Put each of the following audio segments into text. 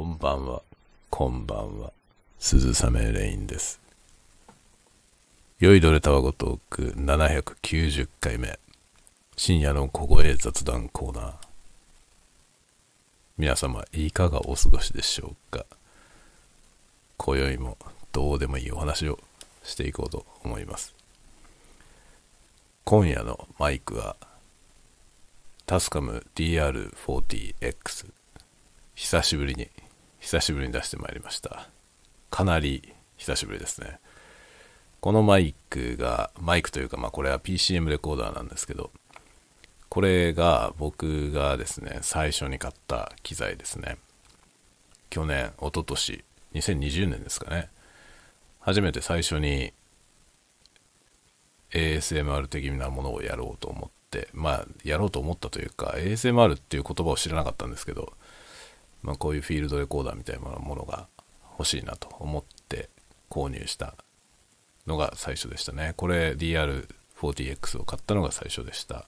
こんばんは、こんばんは。鈴雨レインです。酔いどれたわごトーク790回目。深夜の小声雑談コーナー。皆様、いかがお過ごしでしょうか？今宵もどうでもいいお話をしていこうと思います。今夜のマイクは、タスカム DR40X。久しぶりに、久しぶりに出してまいりました。かなり久しぶりですね。このマイクが、マイクというか、まあこれは PCM レコーダーなんですけど、これが僕がですね、最初に買った機材ですね。去年、一昨年、2020年ですかね。初めて最初に ASMR 的なものをやろうと思って、まあ、やろうと思ったというか、ASMR っていう言葉を知らなかったんですけど、まあ、こういうフィールドレコーダーみたいなものが欲しいなと思って購入したのが最初でしたね。これ DR40X を買ったのが最初でした。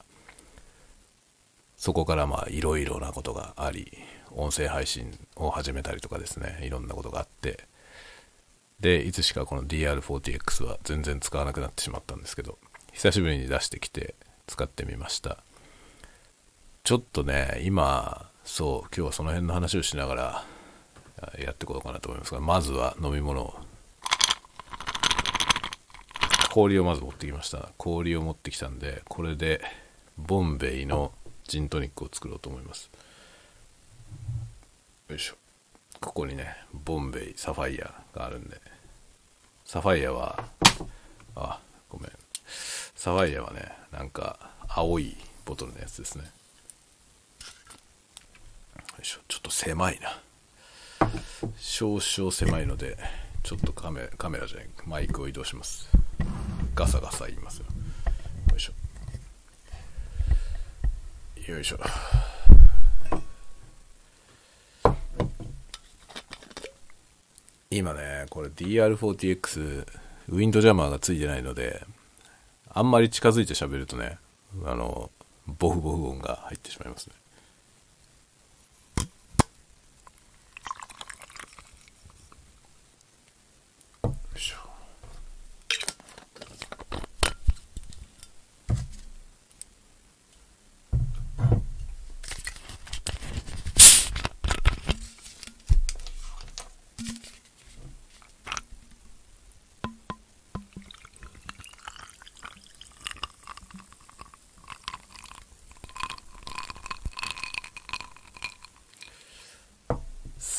そこからまあいろいろなことがあり、音声配信を始めたりとかですね、いろんなことがあって、で、いつしかこの DR40X は全然使わなくなってしまったんですけど、久しぶりに出してきて使ってみました。ちょっとね、今、そう、今日はその辺の話をしながらやっていこうかなと思いますが、まずは飲み物を。氷をまず持ってきました。氷を持ってきたんで、これでボンベイのジントニックを作ろうと思います。よいしょ。ここにね、ボンベイ、サファイアがあるんで。サファイアは、あ、ごめん。サファイアはね、なんか青いボトルのやつですね。ょ、ちょっと狭いな。少々狭いので、ちょっとカメカメラじゃない、マイクを移動します。ガサガサ言いますよ。よいしょ。よいしょ。今ね、これ DR40X ウィンドジャマーがついてないので、あんまり近づいて喋るとね、あの、ボフボフ音が入ってしまいますね。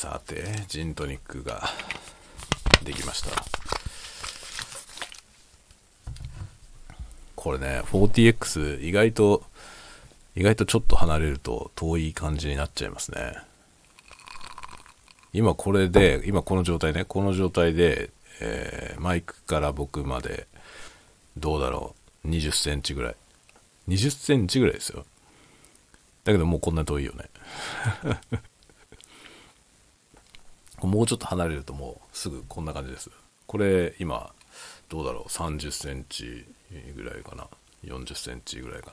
さて、ジントニックができました。これね、40X 意外と、意外とちょっと離れると遠い感じになっちゃいますね。今これで、今この状態ね、この状態で、えーマイクから僕まで、どうだろう、20センチぐらい。20センチぐらいですよ。だけどもうこんな遠いよね。もうちょっと離れるともうすぐこんな感じです。これ今どうだろう？30センチぐらいかな？40センチぐらいか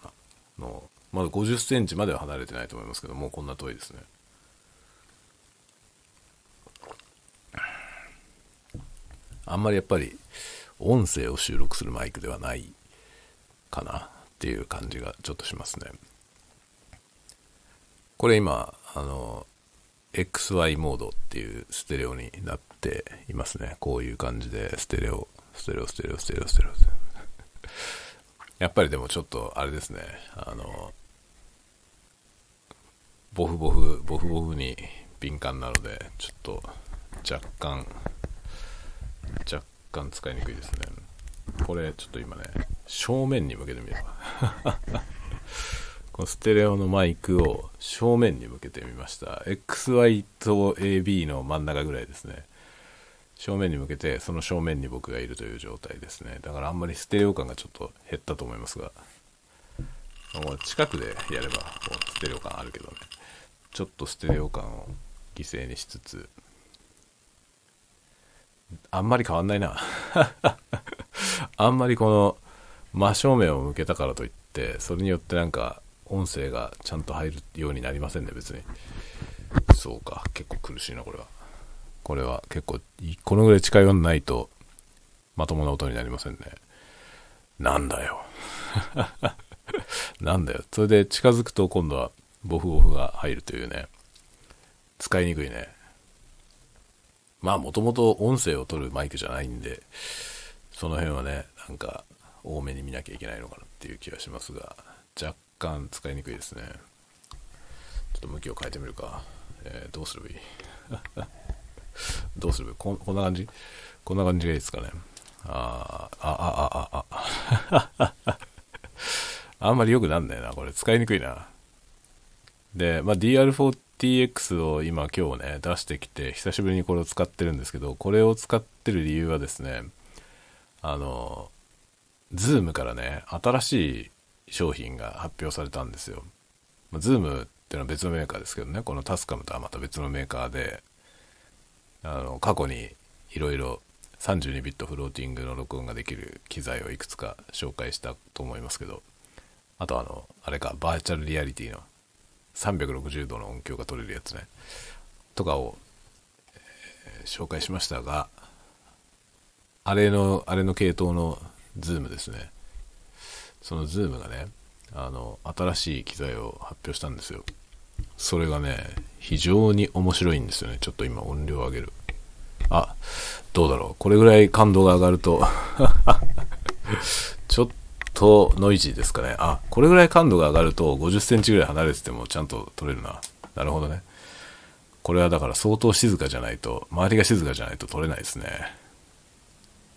な？のまだ50センチまでは離れてないと思いますけどもうこんな遠いですね。あんまりやっぱり音声を収録するマイクではないかなっていう感じがちょっとしますね。これ今あの XY モードっていうステレオになっていますね。こういう感じでステレオ、ステレオ、ステレオ、ステレオ、ステレオ。やっぱりでもちょっとあれですね。あの、ボフボフ、ボフボフに敏感なので、ちょっと若干、若干使いにくいですね。これちょっと今ね、正面に向けてみれば。このステレオのマイクを正面に向けてみました。XY と AB の真ん中ぐらいですね。正面に向けて、その正面に僕がいるという状態ですね。だからあんまりステレオ感がちょっと減ったと思いますが、もう近くでやればこうステレオ感あるけどね。ちょっとステレオ感を犠牲にしつつ、あんまり変わんないな。あんまりこの真正面を向けたからといって、それによってなんか音声がちゃんと入るようになりませんね、別に。そうか。結構苦しいな、これは。これは結構、このぐらい近寄んないと、まともな音になりませんね。なんだよ。なんだよ。それで近づくと今度はボフボフが入るというね。使いにくいね。まあもともと音声を取るマイクじゃないんで、その辺はね、なんか多めに見なきゃいけないのかなっていう気がしますが、若干使いにくいですね。ちょっと向きを変えてみるか。えー、どうすればいい？どうすればいい？ここんな感じ？こんな感じがいいですかね。ああ、あ、あ、あ、あ、あ。あんまり良くなんないな。これ使いにくいな。で、まあ、DR4TX を今今日ね、出してきて、久しぶりにこれを使ってるんですけど、これを使ってる理由はですね、あの、ズームからね、新しい商品が発表されたんですよ。まあ、ズームっていうのは別のメーカーですけどね、このタスカムとはまた別のメーカーで、あの、過去にいろいろ32ビットフローティングの録音ができる機材をいくつか紹介したと思いますけど、あとあの、あれか、バーチャルリアリティの360度の音響が取れるやつね、とかを、えー、紹介しましたが、あれの、あれの系統のズームですね。そのズームがね、あの、新しい機材を発表したんですよ。それがね、非常に面白いんですよね。ちょっと今音量を上げる。あ、どうだろう。これぐらい感度が上がると ちょっとノイジーですかね。あ、これぐらい感度が上がると50センチぐらい離れててもちゃんと撮れるな。なるほどね。これはだから相当静かじゃないと、周りが静かじゃないと撮れないですね。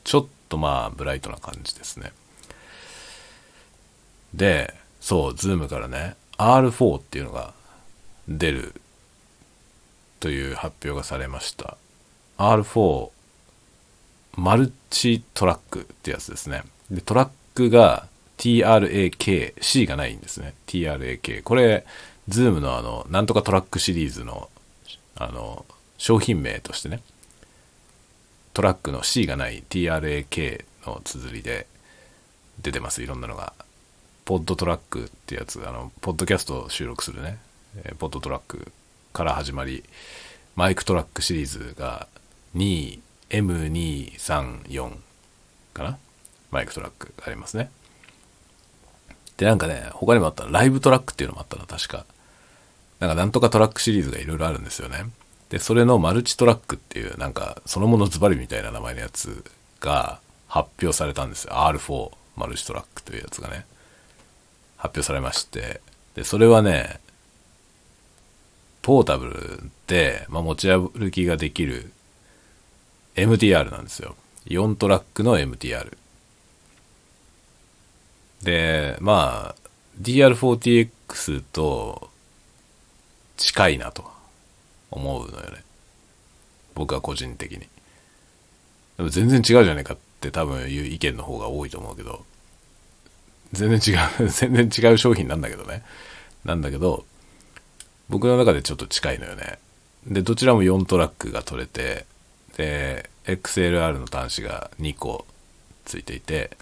ちょっとまあ、ブライトな感じですね。で、そう、ズームからね、R4 っていうのが出るという発表がされました。R4 マルチトラックってやつですね。で、トラックが TRAK、C がないんですね。TRAK。これ、ズームのあの、なんとかトラックシリーズの、あの、商品名としてね、トラックの C がない TRAK の綴りで出てます。いろんなのが。ポッドトラックってやつ、あの、ポッドキャスト収録するね、えー、ポッドトラックから始まり、マイクトラックシリーズが 2M234 かな？マイクトラックありますね。で、なんかね、他にもあったライブトラックっていうのもあったな、確か。なんかなんとかトラックシリーズがいろいろあるんですよね。で、それのマルチトラックっていう、なんか、そのものズバリみたいな名前のやつが発表されたんですよ。R4 マルチトラックというやつがね、発表されまして。で、それはね、ポータブルで、まあ、持ち歩きができる MTR なんですよ。4トラックの MTR。で、まあ、DR4TX と近いなと思うのよね。僕は個人的に。でも全然違うじゃねえかって多分いう意見の方が多いと思うけど、全然違う、全然違う商品なんだけどね。なんだけど、僕の中でちょっと近いのよね。で、どちらも4トラックが取れて、で、XLR の端子が2個ついていて、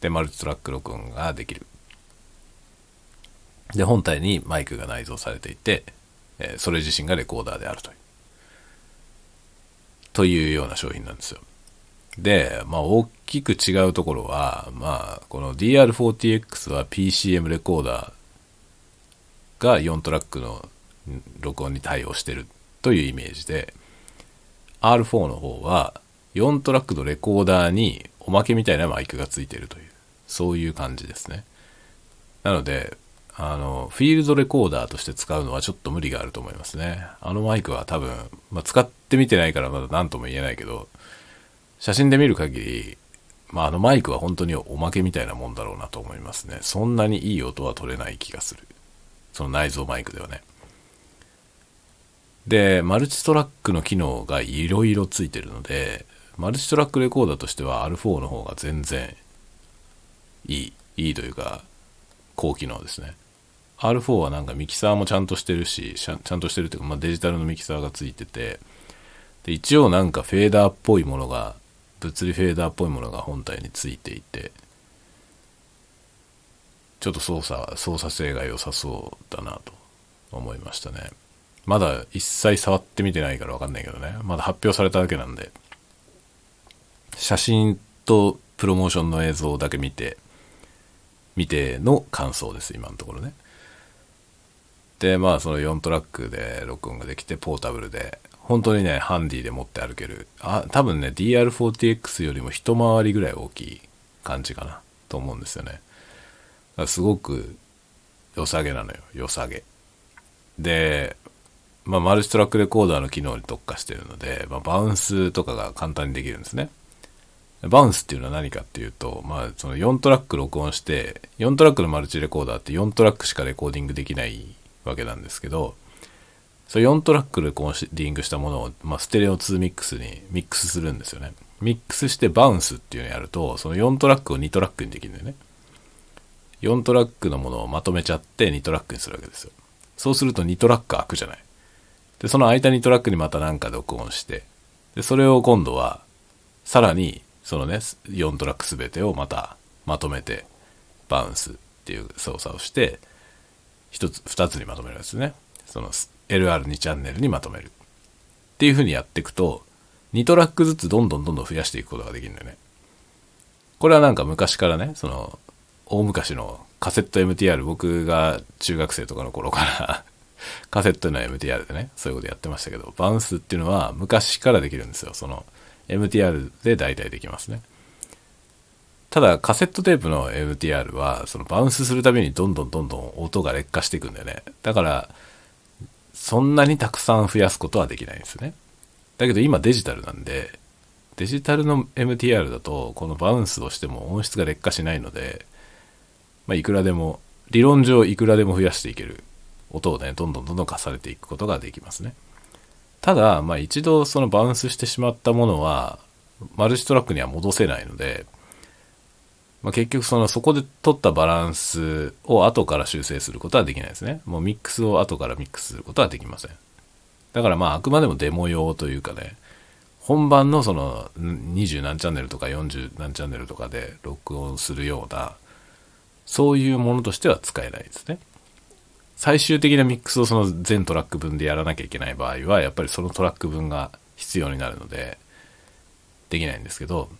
で、マルチトラック録音ができる。で、本体にマイクが内蔵されていて、えそれ自身がレコーダーであるという。というような商品なんですよ。で、まあ、大きく違うところは、まあ、この DR4TX は PCM レコーダーが4トラックの録音に対応してるというイメージで、R4 の方は4トラックのレコーダーにおまけみたいなマイクがついてるという、そういう感じですね。なので、あの、フィールドレコーダーとして使うのはちょっと無理があると思いますね。あのマイクは多分、まあ、使ってみてないからまだ何とも言えないけど、写真で見る限り、まあ、あのマイクは本当におまけみたいなもんだろうなと思いますね。そんなにいい音は取れない気がする。その内蔵マイクではね。で、マルチトラックの機能がいろいろついてるので、マルチトラックレコーダーとしては R4 の方が全然いい、いいというか、高機能ですね。R4 はなんかミキサーもちゃんとしてるし、ちゃんとしてるっていうか、まあ、デジタルのミキサーがついてて、で一応なんかフェーダーっぽいものが、物理フェーダーっぽいものが本体についていて、ちょっと操作、操作性が良さそうだなと思いましたね。まだ一切触ってみてないからわかんないけどね。まだ発表されただけなんで。写真とプロモーションの映像だけ見て、見ての感想です、今のところね。で、まあその4トラックで録音ができて、ポータブルで、本当にね、ハンディで持って歩ける。あ、多分ね、DR40X よりも一回りぐらい大きい感じかな、と思うんですよね。すごく良さげなのよ、良さげ。で、まあ、マルチトラックレコーダーの機能に特化してるので、まあ、バウンスとかが簡単にできるんですね。バウンスっていうのは何かっていうと、まあ、その4トラック録音して、4トラックのマルチレコーダーって4トラックしかレコーディングできないわけなんですけど、その4トラックレコーディングしたものを、まあ、ステレオ2ミックスにミックスするんですよね。ミックスしてバウンスっていうのをやると、その4トラックを2トラックにできるんだよね。4トラックのものをまとめちゃって2トラックにするわけですよ。そうすると2トラック開くじゃない。で、その間にトラックにまた何か録音して、で、それを今度は、さらに、そのね、4トラックすべてをまたまとめて、バウンスっていう操作をして、一つ、二つにまとめるんですね。その LR2 チャンネルにまとめる。っていう風にやっていくと、2トラックずつどんどんどんどん増やしていくことができるんだよね。これはなんか昔からね、その、大昔のカセット MTR、僕が中学生とかの頃からカセットの MTR でね、そういうことやってましたけど、バウンスっていうのは昔からできるんですよ。その MTR で大体できますね。ただ、カセットテープの MTR は、そのバウンスするたびにどんどんどんどん音が劣化していくんだよね。だから、そんなにたくさん増やすことはできないんですね。だけど今デジタルなんで、デジタルの MTR だと、このバウンスをしても音質が劣化しないので、まあ、いくらでも、理論上いくらでも増やしていける音をね、どんどんどんどん重ねていくことができますね。ただ、まあ一度そのバウンスしてしまったものは、マルチトラックには戻せないので、まあ、結局そのそこで取ったバランスを後から修正することはできないですね。もうミックスを後からミックスすることはできません。だからまああくまでもデモ用というかね、本番のその20何チャンネルとか40何チャンネルとかで録音するような、そういうものとしては使えないですね。最終的なミックスをその全トラック分でやらなきゃいけない場合は、やっぱりそのトラック分が必要になるので、できないんですけど、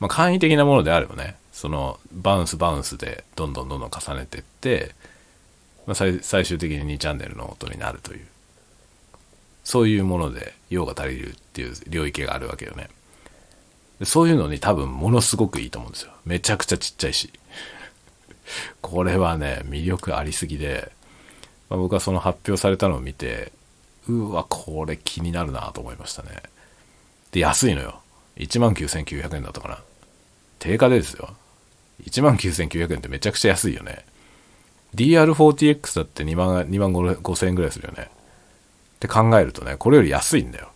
まあ、簡易的なものであればね、そのバウンスバウンスでどんどんどんどん重ねてって、まあ、最終的に2チャンネルの音になるという、そういうもので用が足りるっていう領域があるわけよね。そういうのに多分ものすごくいいと思うんですよ。めちゃくちゃちっちゃいし。これはね、魅力ありすぎで、まあ、僕はその発表されたのを見て、うわ、これ気になるなと思いましたね。で、安いのよ。19,900円だったかな。定価でですよ。19,900円ってめちゃくちゃ安いよね。DR40X だって2万、2万5千円ぐらいするよね。って考えるとね、これより安いんだよ。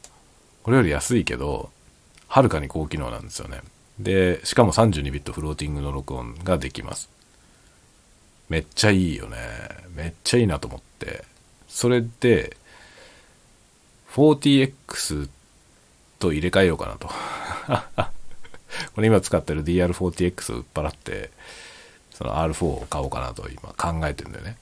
これより安いけど、はるかに高機能なんですよね。で、しかも32ビットフローティングの録音ができます。めっちゃいいよね。めっちゃいいなと思って。それで、40X と入れ替えようかなと。これ今使ってる DR40X を売っ払って、その R4 を買おうかなと今考えてるんだよね。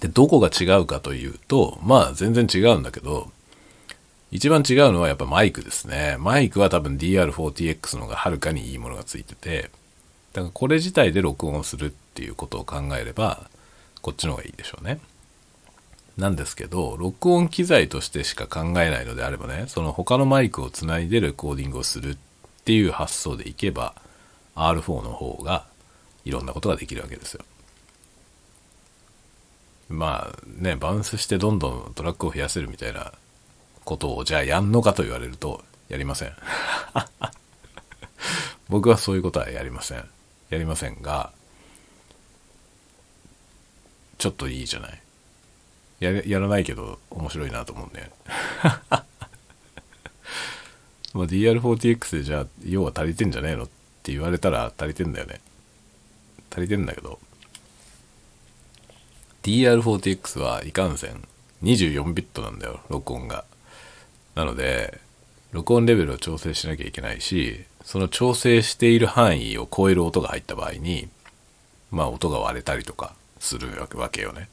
で、どこが違うかというと、まあ全然違うんだけど、一番違うのはやっぱマイクですね。マイクは多分 DR40X の方がはるかにいいものがついてて、だからこれ自体で録音するっていうことを考えれば、こっちの方がいいでしょうね。なんですけど、録音機材としてしか考えないのであればね、その他のマイクをつないでレコーディングをするっていう発想でいけば、R4 の方がいろんなことができるわけですよ。まあね、バウンスしてどんどんトラックを増やせるみたいなことをじゃあやんのかと言われると、やりません。僕はそういうことはやりません。やりませんが、ちょっといいじゃない。ややらないけど面白いなと思うんで。まあ DR40X でじゃあ要は足りてんじゃねえのって言われたら足りてんだよね。足りてんだけど、DR40X はいかんせん24ビットなんだよ、録音が。なので、録音レベルを調整しなきゃいけないし、その調整している範囲を超える音が入った場合に、まあ音が割れたりとかするわけよね。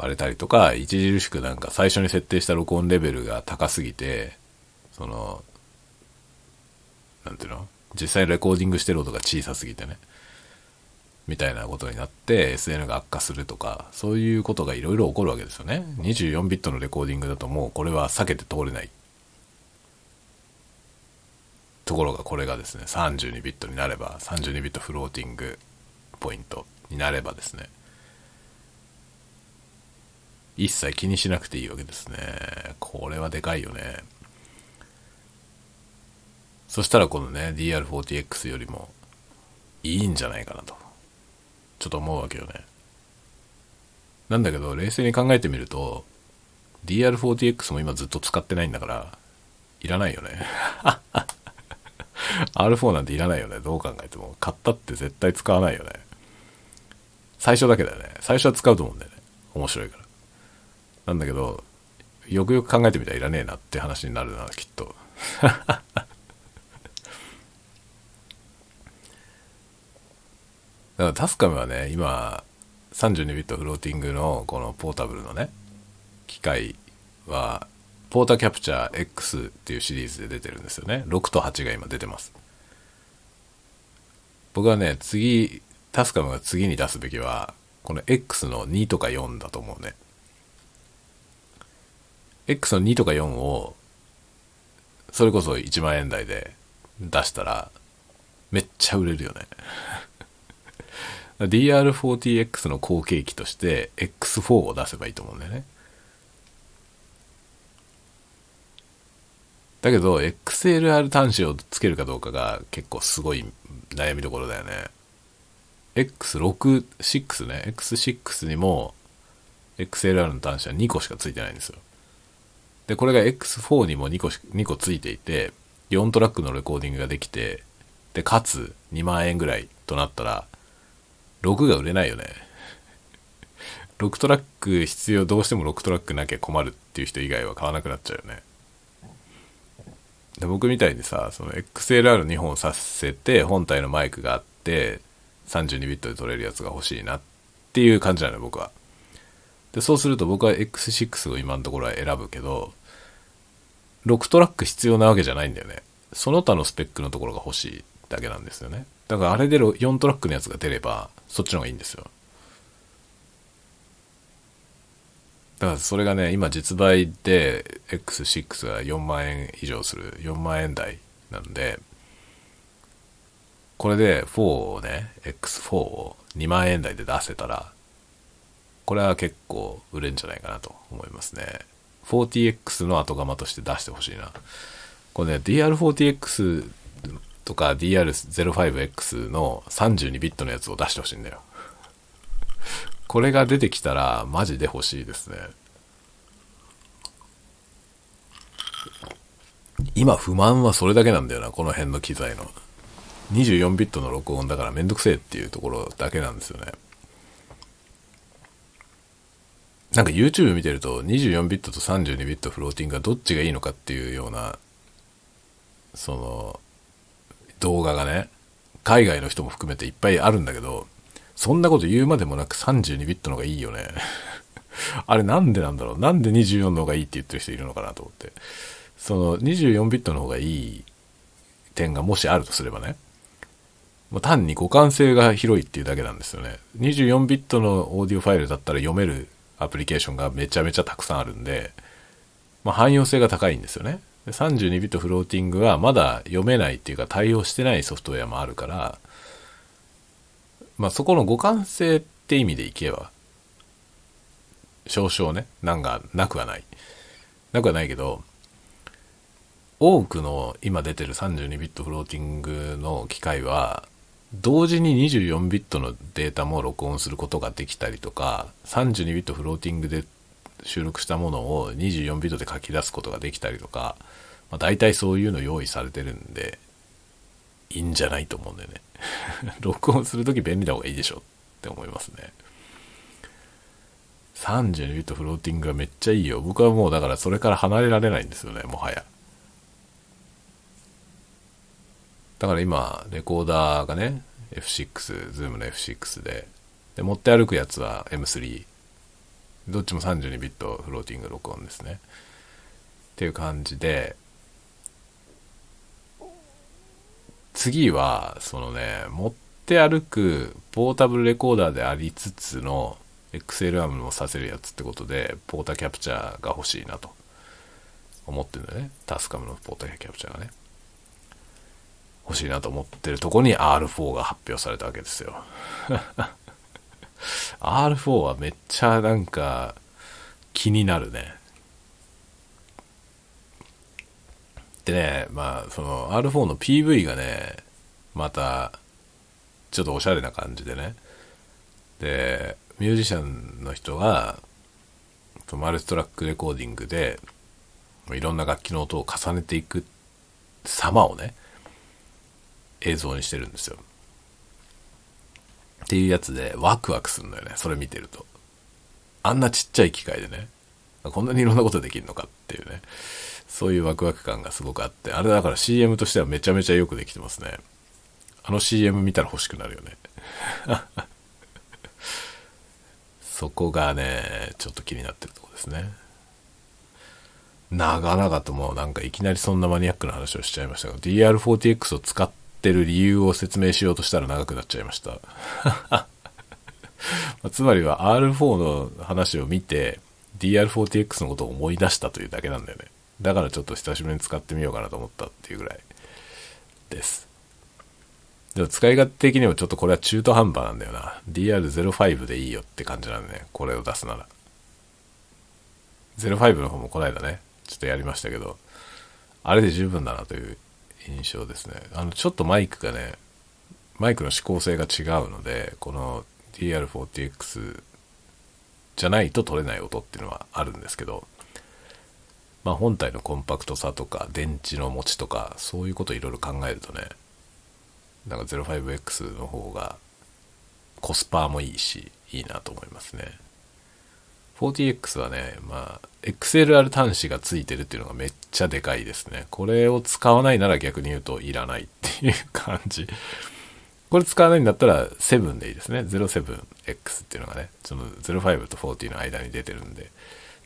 割れたりとか、著しくなんか最初に設定した録音レベルが高すぎて、その、なんていうの？実際レコーディングしてる音が小さすぎてね。みたいなことになって SN が悪化するとか、そういうことがいろいろ起こるわけですよね。24ビットのレコーディングだともうこれは避けて通れない。ところがこれがですね、32ビットになれば、32ビットフローティングポイントになればですね、一切気にしなくていいわけですね。これはでかいよね。そしたらこのね、DR40X よりもいいんじゃないかなと。ちょっと思うわけよね。なんだけど、冷静に考えてみると、DR40X も今ずっと使ってないんだから、いらないよね。R4 なんていらないよね。どう考えても。買ったって絶対使わないよね。最初だけだよね。最初は使うと思うんだよね。面白いから。なんだけど、よくよく考えてみたらいらねえなって話になるな、きっと。だからタスカムはね、今、32ビットフローティングのこのポータブルのね、機械は、ポータキャプチャー X っていうシリーズで出てるんですよね。6と8が今出てます。僕はね、次、タスカムが次に出すべきは、この X の2とか4だと思うね。X の2とか4を、それこそ1万円台で出したら、めっちゃ売れるよね。DR40X の後継機として X4 を出せばいいと思うんだよね。だけど、XLR 端子をつけるかどうかが結構すごい悩みどころだよね。X6、6ね。X6 にも XLR の端子は2個しかついてないんですよ。で、これが X4 にも2個2個ついていて、4トラックのレコーディングができて、で、かつ2万円ぐらいとなったら、6が売れないよね。6トラック必要、どうしても6トラックなきゃ困るっていう人以外は買わなくなっちゃうよね。で僕みたいにさ、その XLR2 本させて、本体のマイクがあって、32ビットで撮れるやつが欲しいなっていう感じなのよ、僕は。で、そうすると僕は X6 を今のところは選ぶけど、6トラック必要なわけじゃないんだよね。その他のスペックのところが欲しいだけなんですよね。だからあれで4トラックのやつが出れば、そっちの方がいいんですよ。だからそれがね、今実売で X6 が4万円以上する、4万円台なんで、これで4をね、X4 を2万円台で出せたら、これは結構売れんじゃないかなと思いますね。40X の後釜として出してほしいな。これね、DR40X とか DR05X の32ビットのやつを出してほしいんだよ。これが出てきたらマジで欲しいですね。今不満はそれだけなんだよな、この辺の機材の。24ビットの録音だからめんどくせえっていうところだけなんですよね。なんか YouTube 見てると24ビットと32ビットフローティングがどっちがいいのかっていうような、その、動画がね、海外の人も含めていっぱいあるんだけど、そんなこと言うまでもなく32ビットの方がいいよね。あれなんでなんだろう？なんで24の方がいいって言ってる人いるのかなと思って。その24ビットの方がいい点がもしあるとすればね、もう単に互換性が広いっていうだけなんですよね。24ビットのオーディオファイルだったら読めるアプリケーションがめちゃめちゃたくさんあるんで、まあ、汎用性が高いんですよね。32ビットフローティングはまだ読めないっていうか対応してないソフトウェアもあるから、まあそこの互換性って意味でいけば、少々ね、なんかなくはない。なくはないけど、多くの今出てる32ビットフローティングの機械は、同時に24ビットのデータも録音することができたりとか、32ビットフローティングで収録したものを24ビットで書き出すことができたりとか、まあ、大体そういうの用意されてるんで、いいんじゃないと思うんだよね。録音するとき便利な方がいいでしょって思いますね。32ビットフローティングがめっちゃいいよ。僕はもうだからそれから離れられないんですよね、もはや。だから今、レコーダーがね、F6、ズームの F6 で、で、持って歩くやつは M3。どっちも32ビットフローティング録音ですね。っていう感じで、次は、そのね、持って歩くポータブルレコーダーでありつつの XL アームもさせるやつってことで、ポータキャプチャーが欲しいなと思ってるんだよね。タスカムのポータキャプチャーがね。欲しいなと思ってるとこに R4 が発表されたわけですよ。R4 はめっちゃなんか気になるね。でね、まあその R4 の PV がね、またちょっとおしゃれな感じでね。で、ミュージシャンの人が、マルチトラックレコーディングで、いろんな楽器の音を重ねていく様をね、映像にしてるんですよ。っていうやつでワクワクするのよね。それ見てると。あんなちっちゃい機械でね、こんなにいろんなことできるのかっていうね。そういうワクワク感がすごくあって、あれだから CM としてはめちゃめちゃよくできてますね。あの CM 見たら欲しくなるよね。そこがね、ちょっと気になってるとこですね。長々ともうなんかいきなりそんなマニアックな話をしちゃいましたが、DR40X を使ってる理由を説明しようとしたら長くなっちゃいました。つまりは R4 の話を見て DR40X のことを思い出したというだけなんだよね。だからちょっと久しぶりに使ってみようかなと思ったっていうぐらいです。でも使い勝手的にもちょっとこれは中途半端なんだよな。DR05 でいいよって感じなんでね。これを出すなら。05の方もこないだね。ちょっとやりましたけど、あれで十分だなという印象ですね。あの、ちょっとマイクがね、マイクの指向性が違うので、この DR40X じゃないと取れない音っていうのはあるんですけど、まあ本体のコンパクトさとか電池の持ちとかそういうこといろいろ考えるとねなんか 05X の方がコスパもいいしいいなと思いますね 40X はねまあ XLR 端子がついてるっていうのがめっちゃでかいですねこれを使わないなら逆に言うといらないっていう感じこれ使わないんだったら7でいいですね 07X っていうのがねその05と40の間に出てるんで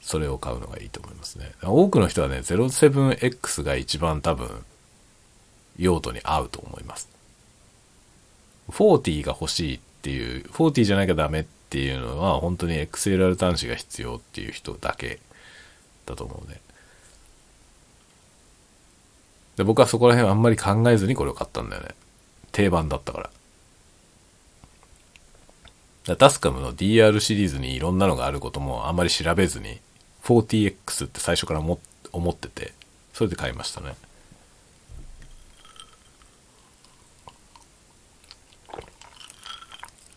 それを買うのがいいと思いますね。多くの人はね、07X が一番多分、用途に合うと思います。40が欲しいっていう、40じゃなきゃダメってっていうのは、本当に XLR 端子が必要っていう人だけだと思うね。で僕はそこら辺あんまり考えずにこれを買ったんだよね。定番だったから。だタスカムの DR シリーズにいろんなのがあることもあんまり調べずに 40X って最初から思ってて、それで買いましたね。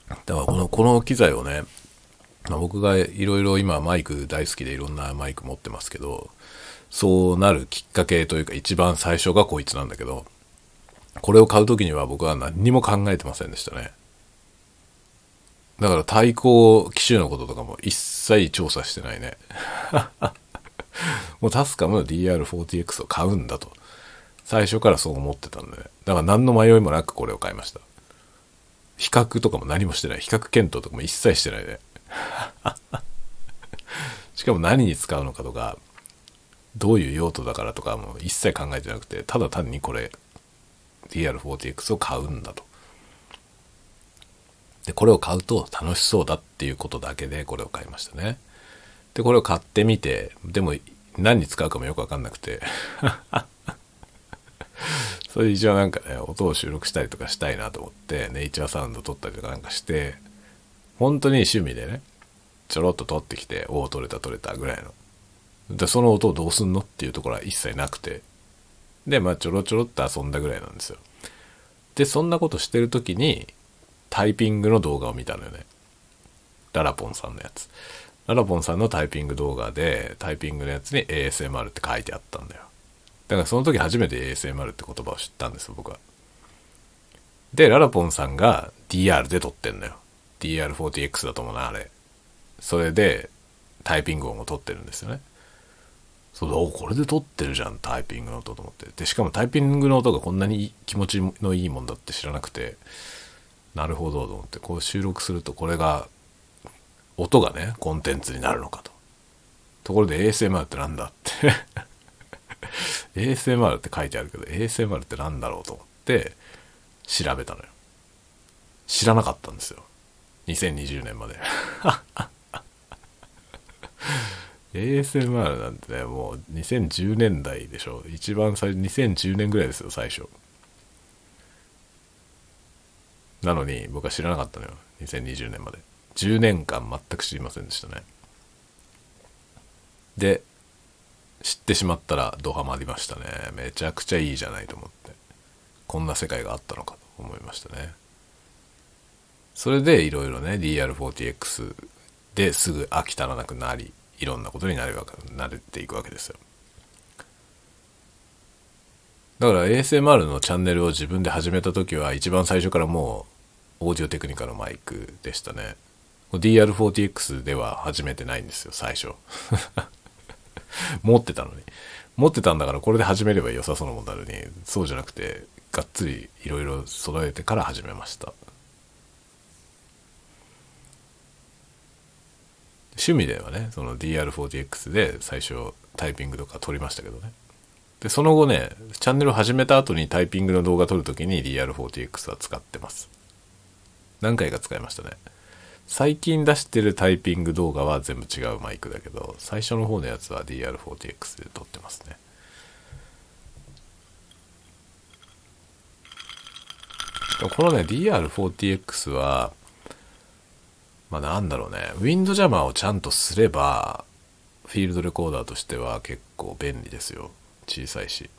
だからこの、この機材をね、まあ、僕がいろいろ今マイク大好きでいろんなマイク持ってますけど、そうなるきっかけというか一番最初がこいつなんだけど、これを買う時には僕は何にも考えてませんでしたね。だから対抗機種のこととかも一切調査してないね。もうタスカムの DR40X を買うんだと。最初からそう思ってたんで、ね、だから何の迷いもなくこれを買いました。比較とかも何もしてない。比較検討とかも一切してないで。しかも何に使うのかとか、どういう用途だからとかも一切考えてなくて、ただ単にこれ、DR40X を買うんだと。で、これを買うと楽しそうだっていうことだけでこれを買いましたね。で、これを買ってみて、でも何に使うかもよくわかんなくてそれ一応なんかね、音を収録したりとかしたいなと思って、ネイチャーサウンド撮ったりとかなんかして、本当に趣味でね、ちょろっと撮ってきて、おお、撮れた撮れたぐらいの。で、その音をどうすんのっていうところは一切なくて。で、まあちょろちょろっと遊んだぐらいなんですよ。で、そんなことしてる時に、タイピングの動画を見たのよね。ララポンさんのやつ。ララポンさんのタイピング動画で、タイピングのやつに ASMR って書いてあったんだよ。だからその時初めて ASMR って言葉を知ったんですよ、僕は。で、ララポンさんが DR で撮ってんのよ。DR40X だと思うな、あれ。それで、タイピング音を撮ってるんですよね。そうおこれで撮ってるじゃんタイピングの音と思ってでしかもタイピングの音がこんなに気持ちのいいもんだって知らなくてなるほどと思ってこう収録するとこれが音がねコンテンツになるのかとところで ASMR ってなんだって ASMR って書いてあるけど ASMR ってなんだろうと思って調べたのよ知らなかったんですよ2020年まで ASMR なんてね、もう2010年代でしょ。一番最初、2010年ぐらいですよ、最初。なのに、僕は知らなかったのよ。2020年まで。10年間全く知りませんでしたね。で、知ってしまったらドハマりましたね。めちゃくちゃいいじゃないと思って。こんな世界があったのかと思いましたね。それでいろいろね、DR40X ですぐ飽き足らなくなり、いろんなことになるわけ慣れていくわけですよだから ASMR のチャンネルを自分で始めた時は一番最初からもうオーディオテクニカのマイクでしたね DR40X では始めてないんですよ最初 持ってたのに。持ってたんだからこれで始めれば良さそうなもんなのにそうじゃなくてがっつりいろいろ揃えてから始めました。趣味ではねその DR40X で最初タイピングとか撮りましたけどね。でその後ねチャンネル始めた後にタイピングの動画撮るときに DR40X は使ってます。何回か使いましたね。最近出してるタイピング動画は全部違うマイクだけど最初の方のやつは DR40X で撮ってますねこのね DR40X はまあなんだろうね、ウィンドジャマーをちゃんとすれば、フィールドレコーダーとしては結構便利ですよ。小さいし。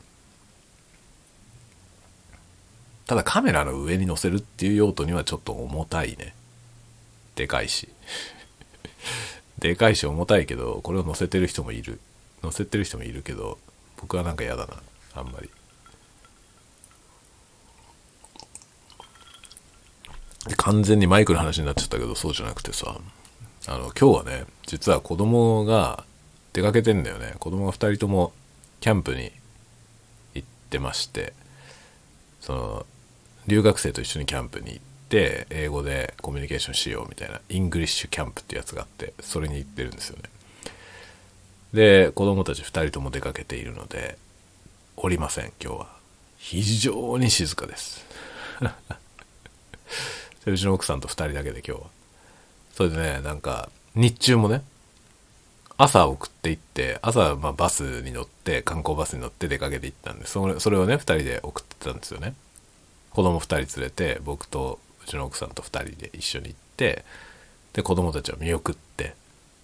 ただカメラの上に乗せるっていう用途にはちょっと重たいね。でかいし。でかいし重たいけど、これを乗せてる人もいる。乗せてる人もいるけど、僕はなんか嫌だな。あんまり。完全にマイクの話になっちゃったけど、そうじゃなくてさ、あの、今日はね、実は子供が出かけてんだよね。子供が2人ともキャンプに行ってまして、その、留学生と一緒にキャンプに行って、英語でコミュニケーションしようみたいな、イングリッシュキャンプってやつがあって、それに行ってるんですよね。で、子供たち2人とも出かけているので、おりません、今日は。非常に静かです。うちの奥さんと2人だけで今日は。それでね、なんか、日中もね、朝送って行って、朝、ま、バスに乗って、観光バスに乗って出かけて行ったんで、それそれをね、2人で送ってたんですよね。子供2人連れて、僕とちの奥さんと2人で一緒に行って、で、子供たちを見送って、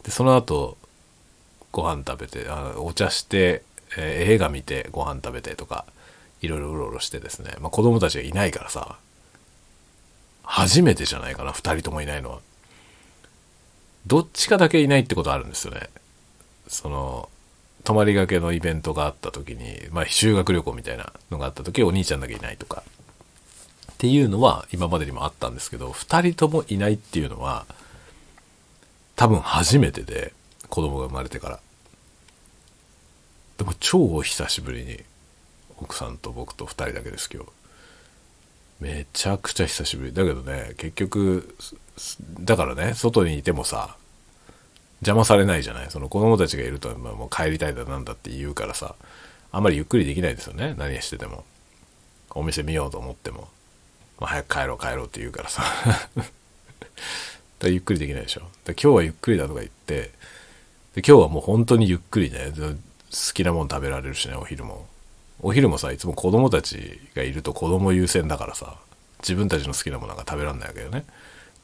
で、その後、ご飯食べて、あお茶して、えー、映画見て、ご飯食べてとか、いろいろうろうろしてですね、まあ、子供たちがいないからさ、初めてじゃないかな、二人ともいないのは。どっちかだけいないってことあるんですよね。その、泊まりがけのイベントがあった時に、まあ修学旅行みたいなのがあった時お兄ちゃんだけいないとか。っていうのは今までにもあったんですけど、二人ともいないっていうのは、多分初めてで、子供が生まれてから。でも超久しぶりに、奥さんと僕と二人だけです今日。めちゃくちゃ久しぶり。だけどね、結局、だからね、外にいてもさ、邪魔されないじゃない？その子供たちがいると、まあ、もう帰りたいだなんだって言うからさ、あんまりゆっくりできないですよね。何してても。お店見ようと思っても。まあ、早く帰ろう帰ろうって言うからさ。だゆっくりできないでしょ。で今日はゆっくりだとか言って、で今日はもう本当にゆっくりね、好きなもん食べられるしね、お昼も。お昼もさ、いつも子供たちがいると子供優先だからさ、自分たちの好きなものが食べらんないわけよね。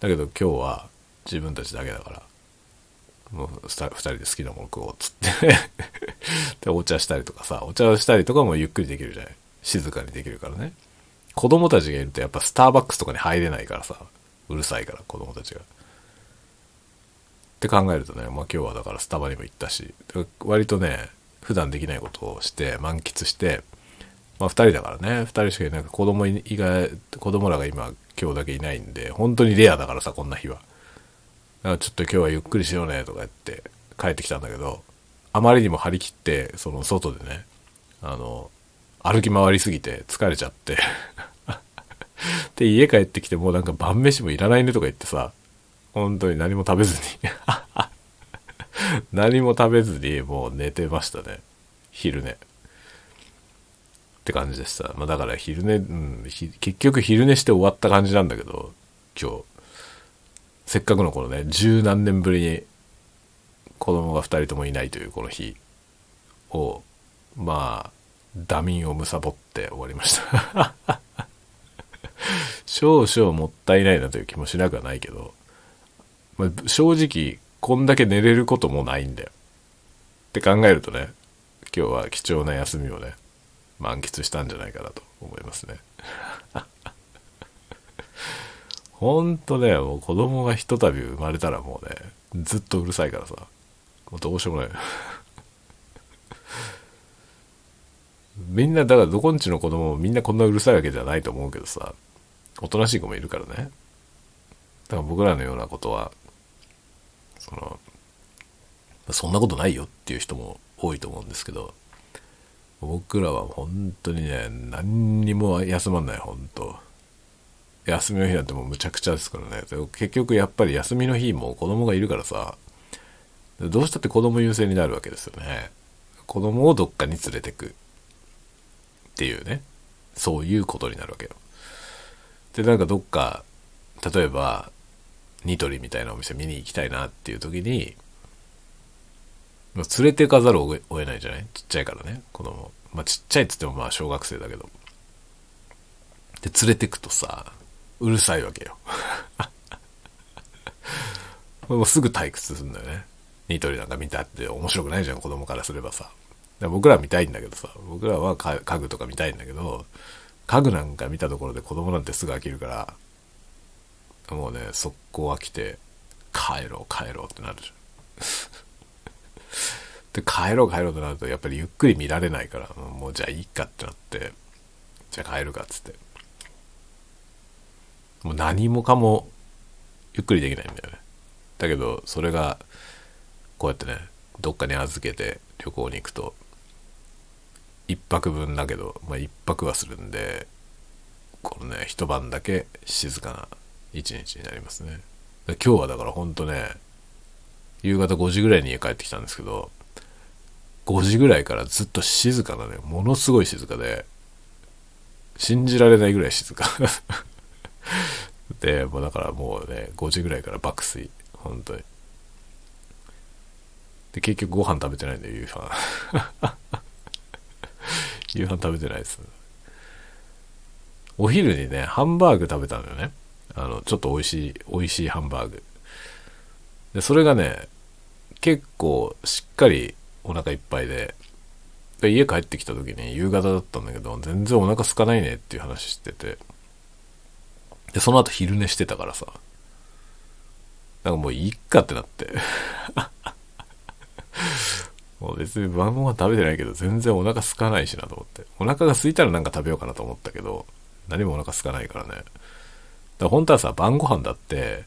だけど今日は自分たちだけだから、もう二人で好きなもの食おうっつって で、お茶したりとかさ、お茶をしたりとかもゆっくりできるじゃない。静かにできるからね。子供たちがいるとやっぱスターバックスとかに入れないからさ、うるさいから子供たちが。って考えるとね、まあ今日はだからスタバにも行ったし、割とね、普段できないことをして満喫して、まあ2人だからね、2人しかいない子供以外、子供らが今今日だけいないんで、本当にレアだからさ、こんな日は。だからちょっと今日はゆっくりしようねとか言って帰ってきたんだけど、あまりにも張り切ってその外でねあの歩き回りすぎて疲れちゃって で家帰ってきてもうなんか晩飯もいらないねとか言ってさ本当に何も食べずに 何も食べずにもう寝てましたね昼寝って感じでした。まあだから昼寝、うん、結局昼寝して終わった感じなんだけど、今日。せっかくのこのね、十何年ぶりに子供が二人ともいないというこの日を、まあ、ダミンを貪って終わりました 少々もったいないなという気もしなくはないけど、まあ、正直、こんだけ寝れることもないんだよ。って考えるとね、今日は貴重な休みをね、満喫したんじゃないかなと思いますね。ほんとね、もう子供がひとたび生まれたらもうね、ずっとうるさいからさ、もうどうしようもない。みんな、だからどこんちの子供もみんなこんなうるさいわけじゃないと思うけどさ、おとなしい子もいるからね。だから僕らのようなことは、その、そんなことないよっていう人も多いと思うんですけど、僕らは本当にね、何にも休まんない、本当休みの日なんてもうむちゃくちゃですからね。結局やっぱり休みの日も子供がいるからさ、どうしたって子供優先になるわけですよね。子供をどっかに連れてく。っていうね。そういうことになるわけよ。で、なんかどっか、例えば、ニトリみたいなお店見に行きたいなっていう時に、連れてかざるを得ないじゃない？ちっちゃいからね、子供。まあちっちゃいっつってもまあ小学生だけど。で、連れてくとさ、うるさいわけよ。もうすぐ退屈するんだよね。ニトリなんか見たって面白くないじゃん、子供からすればさ。僕らは見たいんだけどさ、僕らは家具とか見たいんだけど、家具なんか見たところで子供なんてすぐ飽きるから、もうね、速攻飽きて、帰ろう帰ろうってなるじゃん。で、帰ろう帰ろうとなると、やっぱりゆっくり見られないから、もうじゃあいいかってなって、じゃあ帰るかっつって。もう何もかもゆっくりできないんだよね。だけど、それが、こうやってね、どっかに預けて旅行に行くと、一泊分だけど、まあ一泊はするんで、このね、一晩だけ静かな一日になりますね。今日はだからほんとね、夕方5時ぐらいに家帰ってきたんですけど、5時ぐらいからずっと静かなね、ものすごい静かで、信じられないぐらい静か。で、もうだからもうね、5時ぐらいから爆睡。本当に。で、結局ご飯食べてないんだよ、夕飯。夕飯食べてないです。お昼にね、ハンバーグ食べたんだよね。あの、ちょっと美味しい、美味しいハンバーグ。で、それがね、結構しっかりお腹いっぱいで、で家帰ってきた時に夕方だったんだけど、全然お腹空かないねっていう話してて、で、その後昼寝してたからさ、なんかもういいかってなってもう別に晩ご飯食べてないけど、全然お腹空かないしなと思って。お腹が空いたらなんか食べようかなと思ったけど、何もお腹空かないからね。だから本当はさ、晩ご飯だって、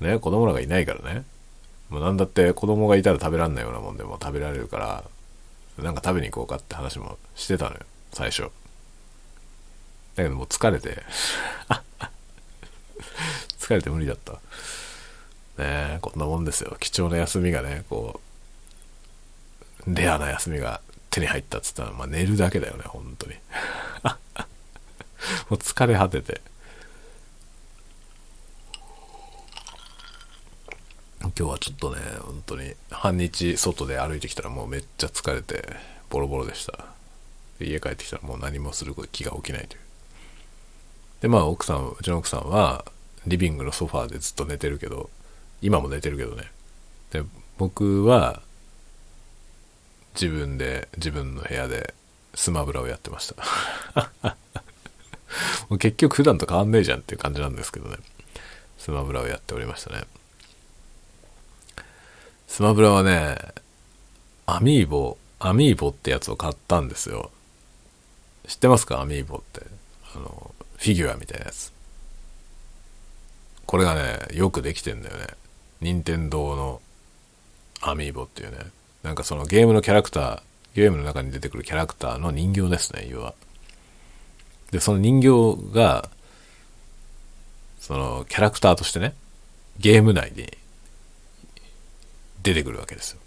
ね、子供らがいないからね。もうなんだって子供がいたら食べらんないようなもんでも食べられるから、なんか食べに行こうかって話もしてたのよ、最初。だけどもう疲れて 疲れて無理だった。ねえ、こんなもんですよ。貴重な休みがね、こう、レアな休みが手に入ったっつったら、まあ寝るだけだよね、本当に。もう疲れ果てて。今日はちょっとね、本当に半日外で歩いてきたらもうめっちゃ疲れてボロボロでした。家帰ってきたらもう何もする気が起きないという。で、まあ奥さん、うちの奥さんはリビングのソファーでずっと寝てるけど、今も寝てるけどね。で、僕は自分で、自分の部屋でスマブラをやってました。もう結局普段と変わんねえじゃんっていう感じなんですけどね。スマブラをやっておりましたね。スマブラはね、アミーボ、アミーボってやつを買ったんですよ。知ってますか？アミーボって。あの、フィギュアみたいなやつ。これがね、よくできてんだよね。任天堂のアミーボっていうね。なんかそのゲームのキャラクター、ゲームの中に出てくるキャラクターの人形ですね、要は。で、その人形が、そのキャラクターとしてね、ゲーム内に出てくるわけですよ。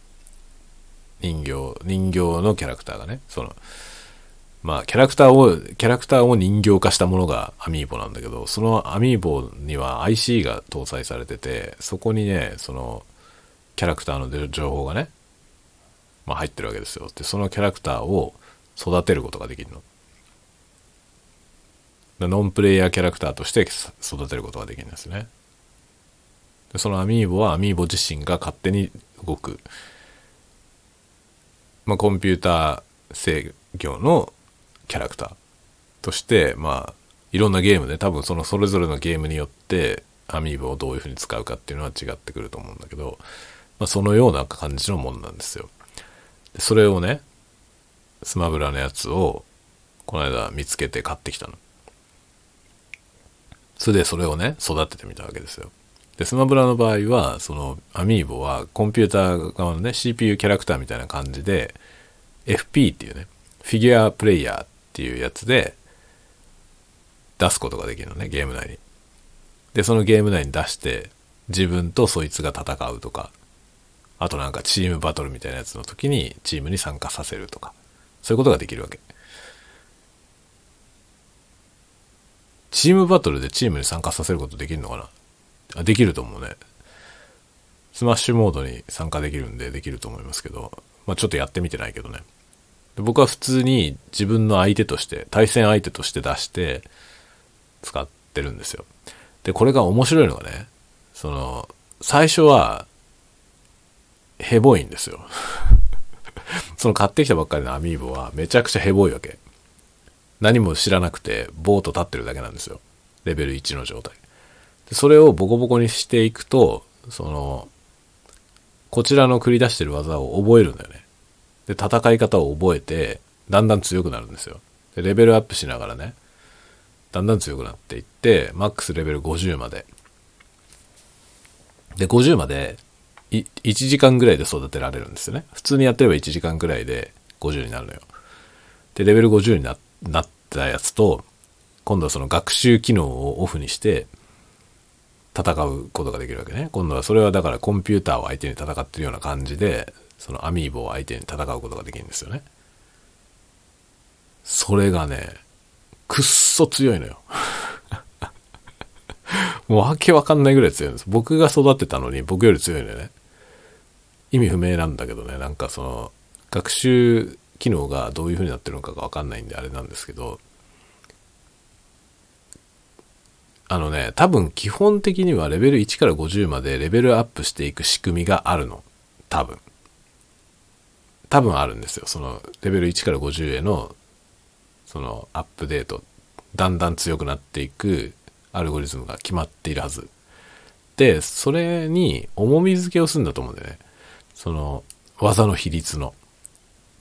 人形、人形のキャラクターがね、その、まあ、キャラクターを、キャラクターを人形化したものがアミーボなんだけど、そのアミーボには IC が搭載されてて、そこにね、その、キャラクターの情報がね、まあ入ってるわけですよ。で、そのキャラクターを育てることができるの。ノンプレイヤーキャラクターとして育てることができるんですね。でそのアミーボはアミーボ自身が勝手に動く、まあ、コンピューター制御のキャラクターとして、まあ、いろんなゲームで多分そのそれぞれのゲームによってアミーボをどういうふうに使うかっていうのは違ってくると思うんだけど、まあ、そのような感じのもんなんですよ。それをね、スマブラのやつをこの間見つけて買ってきたの。それでそれをね、育ててみたわけですよ。で、スマブラの場合は、そのアミーボはコンピューター側のね、CPU キャラクターみたいな感じで、FP っていうね、フィギュアプレイヤーっていうやつで出すことができるのね、ゲーム内に。で、そのゲーム内に出して、自分とそいつが戦うとか、あとなんかチームバトルみたいなやつの時にチームに参加させるとか、そういうことができるわけ。チームバトルでチームに参加させることできるのかな？あできると思うね。スマッシュモードに参加できるんでできると思いますけど、まあちょっとやってみてないけどね。僕は普通に自分の相手として、対戦相手として出して使ってるんですよ。で、これが面白いのがね、その、最初は、ヘボいんですよ。その買ってきたばっかりのアミーボはめちゃくちゃヘボいわけ。何も知らなくて、ボート立ってるだけなんですよ。レベル1の状態。でそれをボコボコにしていくと、その、こちらの繰り出してる技を覚えるんだよね。で、戦い方を覚えて、だんだん強くなるんですよ。で、レベルアップしながらね、だんだん強くなっていって、マックスレベル50まで。で、50まで、1時間ぐらいで育てられるんですよね。普通にやってれば1時間ぐらいで50になるのよ。で、レベル50にななったやつと、今度はその学習機能をオフにして、戦うことができるわけね。今度はそれはだからコンピューターを相手に戦ってるような感じで、そのアミーボを相手に戦うことができるんですよね。それがね、くっそ強いのよ。もうわけわかんないぐらい強いんです。僕が育てたのに僕より強いのよね。意味不明なんだけどね、なんかその、学習機能がどういう風になってるのかがわかんないんであれなんですけど、あのね、多分基本的にはレベル1から50までレベルアップしていく仕組みがあるの。多分。多分あるんですよ。そのレベル1から50へのそのアップデート、だんだん強くなっていくアルゴリズムが決まっているはず。で、それに重み付けをするんだと思うんだよね。その技の比率の。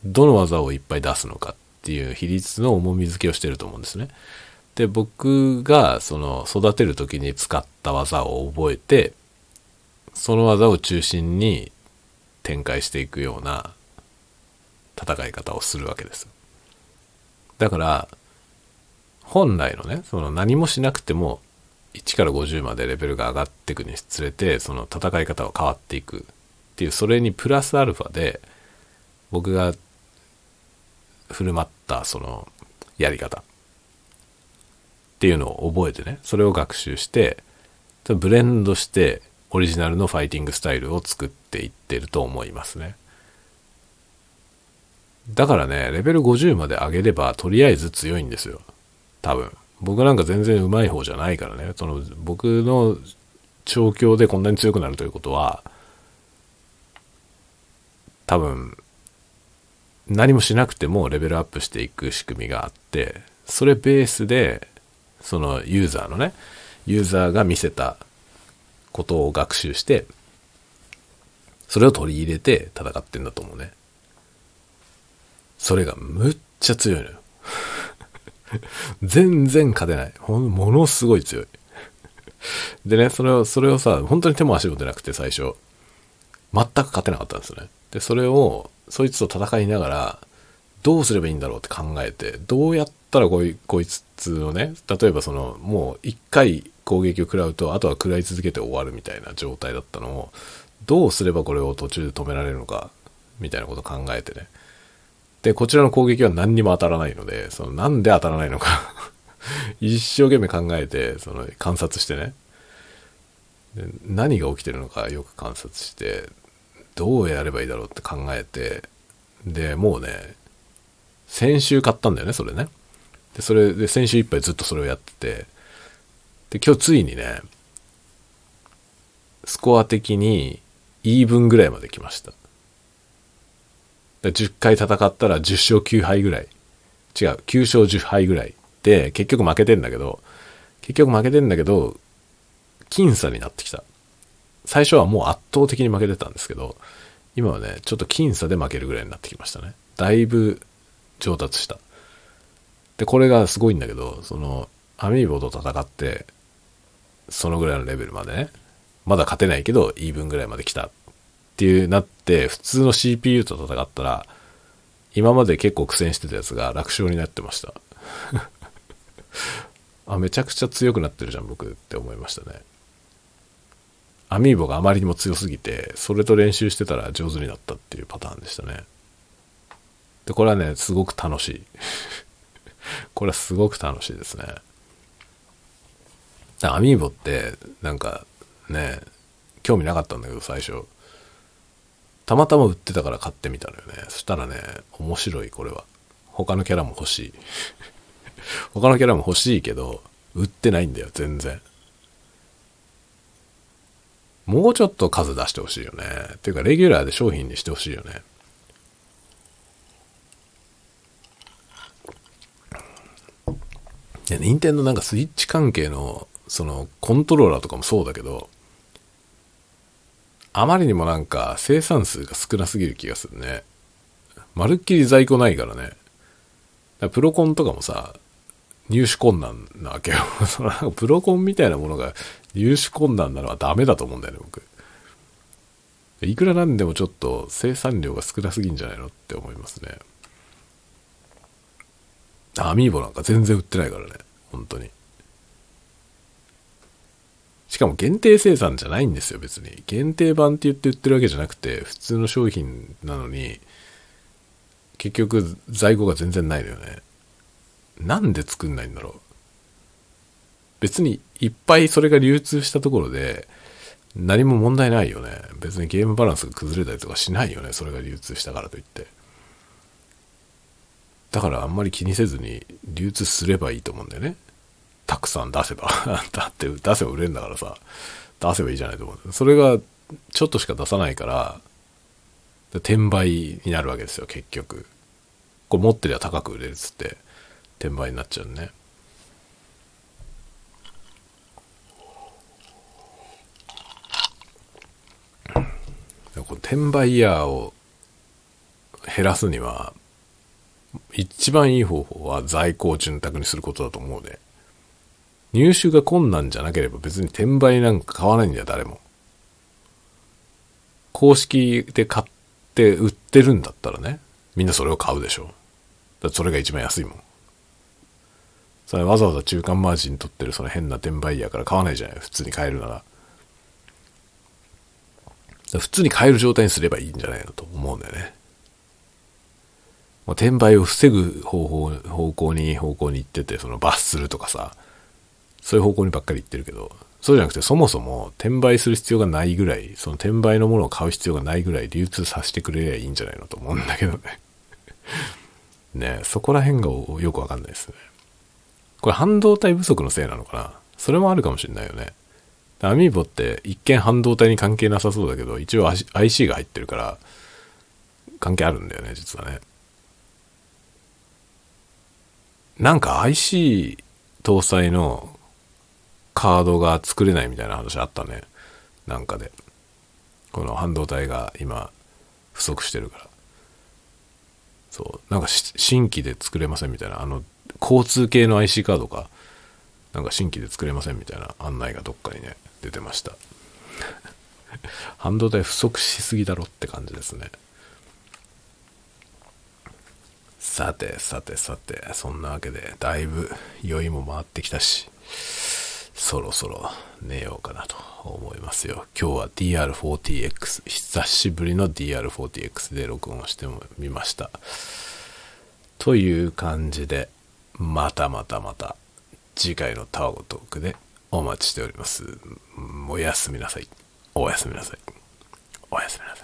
どの技をいっぱい出すのかっていう比率の重み付けをしてると思うんですね。で、僕がその育てる時に使った技を覚えて、その技を中心に展開していくような戦い方をするわけです。だから、本来のね、その何もしなくても、1から50までレベルが上がっていくにつれて、その戦い方は変わっていくっていう、それにプラスアルファで、僕が振る舞ったそのやり方っていうのを覚えてね、それを学習して、ブレンドしてオリジナルのファイティングスタイルを作っていってると思いますね。だからね、レベル50まで上げれば、とりあえず強いんですよ。多分。僕なんか全然上手い方じゃないからね。その、僕の調教でこんなに強くなるということは、多分、何もしなくてもレベルアップしていく仕組みがあって、それベースで、そのユーザーのね、ユーザーが見せたことを学習して、それを取り入れて戦ってんだと思うね。それがむっちゃ強いのよ。全然勝てない。ほん、ものすごい強い。でね、それを、それをさ、本当に手も足も出なくて最初。全く勝てなかったんですよね。で、それを、そいつと戦いながら、どうすればいいんだろうって考えて、どうやったらこいこいつをね、例えばその、もう一回攻撃を食らうと、あとは食らい続けて終わるみたいな状態だったのを、どうすればこれを途中で止められるのか、みたいなことを考えてね。で、こちらの攻撃は何にも当たらないので、そのなんで当たらないのか 一生懸命考えて、その観察してね。何が起きてるのかよく観察して、どうやればいいだろうって考えて、で、もうね、先週買ったんだよね、それね。で、それで先週いっぱいずっとそれをやってて、で、今日ついにね、スコア的にイーブンぐらいまで来ました。10回戦ったら10勝9敗ぐらい。違う、9勝10敗ぐらい。で、結局負けてんだけど、結局負けてんだけど、僅差になってきた。最初はもう圧倒的に負けてたんですけど、今はね、ちょっと僅差で負けるぐらいになってきましたね。だいぶ上達した。で、これがすごいんだけど、その、アミーボと戦って、そのぐらいのレベルまでね、まだ勝てないけど、イーブンぐらいまで来たっていうなって、普通の CPU と戦ったら、今まで結構苦戦してたやつが楽勝になってました。あ、めちゃくちゃ強くなってるじゃん、僕って思いましたね。アミーボがあまりにも強すぎて、それと練習してたら上手になったっていうパターンでしたね。で、これはね、すごく楽しい。これはすごく楽しいですね。アミーボって、なんかね、興味なかったんだけど、最初。たまたま売ってたから買ってみたのよね。そしたらね、面白い、これは。他のキャラも欲しい。他のキャラも欲しいけど、売ってないんだよ、全然。もうちょっと数出してほしいよね。っていうか、レギュラーで商品にしてほしいよね。で、任天堂なんかスイッチ関係の、その、コントローラーとかもそうだけど、あまりにもなんか生産数が少なすぎる気がするね。まるっきり在庫ないからね。らプロコンとかもさ、入手困難なわけよ。そのプロコンみたいなものが入手困難なのはダメだと思うんだよね、僕。いくらなんでもちょっと生産量が少なすぎんじゃないのって思いますね。アミーボなんか全然売ってないからね、本当に。しかも限定生産じゃないんですよ、別に。限定版って言って売ってるわけじゃなくて、普通の商品なのに、結局在庫が全然ないのよね。なんで作んないんだろう。別にいっぱいそれが流通したところで何も問題ないよね。別にゲームバランスが崩れたりとかしないよね。それが流通したからといって。だからあんまり気にせずに流通すればいいと思うんだよね。たくさん出せば。だって出せば売れるんだからさ、出せばいいじゃないと思う。それがちょっとしか出さないから、転売になるわけですよ、結局。これ持ってりゃ高く売れるっつって、転売になっちゃうね。この転売ヤーを減らすには、一番いい方法は在庫を潤沢にすることだと思うね。入手が困難じゃなければ別に転売なんか買わないんだよ、誰も。公式で買って売ってるんだったらね、みんなそれを買うでしょ。だそれが一番安いもん。それわざわざ中間マージン取ってるその変な転売ヤーから買わないじゃない普通に買えるなら。普通に買える状態にすればいいんじゃないのと思うんだよね。もう転売を防ぐ方法、方向に、方向に行ってて、その罰するとかさ、そういう方向にばっかり行ってるけど、そうじゃなくてそもそも転売する必要がないぐらい、その転売のものを買う必要がないぐらい流通させてくれりゃいいんじゃないのと思うんだけどね。ねそこら辺がよくわかんないですね。これ半導体不足のせいなのかな？それもあるかもしれないよね。アミーボって一見半導体に関係なさそうだけど、一応 IC が入ってるから、関係あるんだよね、実はね。なんか IC 搭載のカードが作れないみたいな話あったね。なんかで。この半導体が今不足してるから。そう。なんか新規で作れませんみたいな。あの、交通系の IC カードか。なんか新規で作れませんみたいな案内がどっかにね、出てました。半導体不足しすぎだろって感じですね。さて、さて、さて、そんなわけで、だいぶ酔いも回ってきたし、そろそろ寝ようかなと思いますよ。今日は DR40X、久しぶりの DR40X で録音してみました。という感じで、またまたまた次回のタワゴトークでお待ちしております。おやすみなさい。おやすみなさい。おやすみなさい。